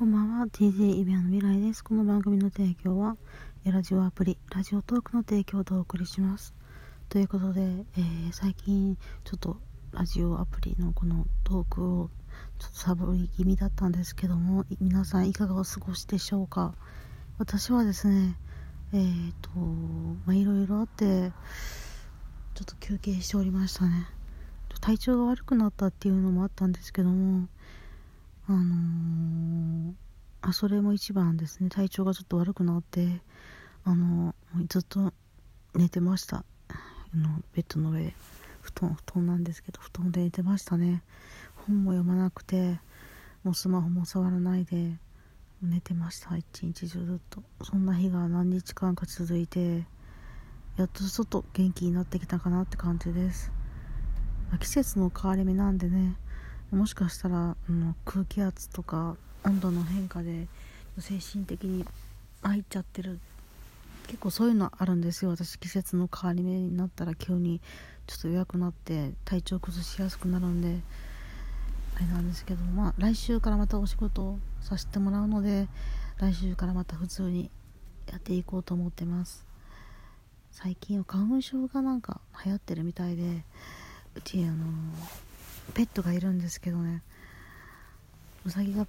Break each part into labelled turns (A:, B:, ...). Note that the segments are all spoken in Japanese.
A: こんばんは、TJ イベアの未来です。この番組の提供は、ラジオアプリ、ラジオトークの提供でお送りします。ということで、えー、最近、ちょっとラジオアプリのこのトークをちょっとサボり気味だったんですけども、皆さんいかがお過ごしでしょうか？私はですね、えーと、まあ、いろいろあって、ちょっと休憩しておりましたね。体調が悪くなったっていうのもあったんですけども、あのー、あそれも一番ですね。体調がちょっと悪くなってあのー、ずっと寝てました。のベッドの上で布団布団なんですけど布団で寝てましたね。本も読まなくてもうスマホも触らないで寝てました。一日中ずっと。そんな日が何日間か続いてやっとちょっと元気になってきたかなって感じです。季節の変わり目なんでねもしかしたら、うん、空気圧とか温度の変化で精神的に参っちゃってる。結構そういうのあるんですよ。私季節の変わり目になったら急にちょっと弱くなって体調崩しやすくなるんで。あれなんですけどまあ来週からまたお仕事をさせてもらうので来週からまた普通にやっていこうと思ってます。最近は花粉症がなんか流行ってるみたいでうちあのペットがいるんですけどね。うさぎが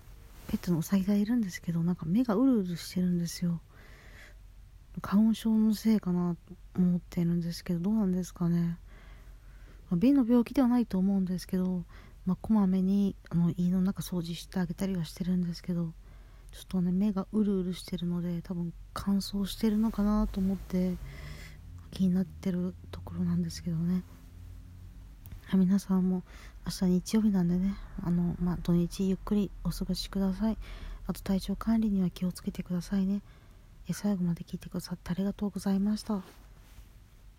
A: ペットのうさぎがいるんですけどなんか目がうるうるしてるんですよ。花粉症のせいかなと思ってるんですけどどうなんですかね、まあ、瓶の病気ではないと思うんですけど、まあ、こまめにあの家の中掃除してあげたりはしてるんですけどちょっとね目がうるうるしてるので多分乾燥してるのかなと思って気になってるところなんですけどね。皆さんも明日日曜日なんでねあの、まあ、土日ゆっくりお過ごしください。あと体調管理には気をつけてくださいね。最後まで聞いてくださってありがとうございました。